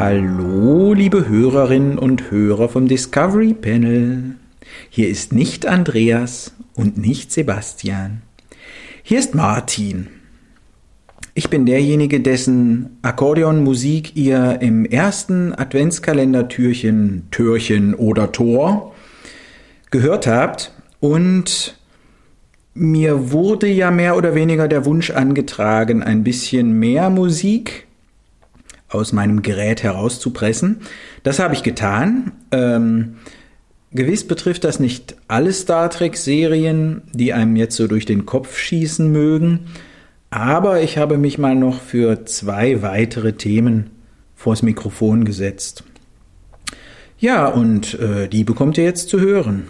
Hallo, liebe Hörerinnen und Hörer vom Discovery Panel. Hier ist nicht Andreas und nicht Sebastian. Hier ist Martin. Ich bin derjenige, dessen Akkordeonmusik ihr im ersten Adventskalender-Türchen, Türchen oder Tor gehört habt und mir wurde ja mehr oder weniger der Wunsch angetragen, ein bisschen mehr Musik aus meinem Gerät herauszupressen. Das habe ich getan. Ähm, gewiss betrifft das nicht alle Star Trek-Serien, die einem jetzt so durch den Kopf schießen mögen. Aber ich habe mich mal noch für zwei weitere Themen vors Mikrofon gesetzt. Ja, und äh, die bekommt ihr jetzt zu hören.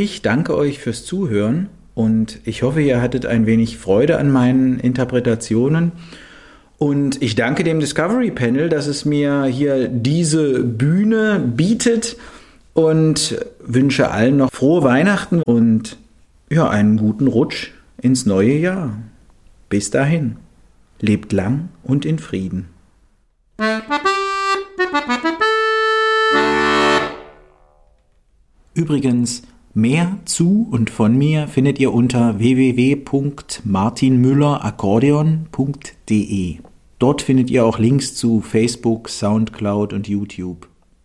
Ich danke euch fürs Zuhören und ich hoffe, ihr hattet ein wenig Freude an meinen Interpretationen. Und ich danke dem Discovery Panel, dass es mir hier diese Bühne bietet und wünsche allen noch frohe Weihnachten und ja, einen guten Rutsch ins neue Jahr. Bis dahin, lebt lang und in Frieden. Übrigens, mehr zu und von mir findet ihr unter www.martinmüllerakkordeon.de. Dort findet ihr auch Links zu Facebook, Soundcloud und YouTube.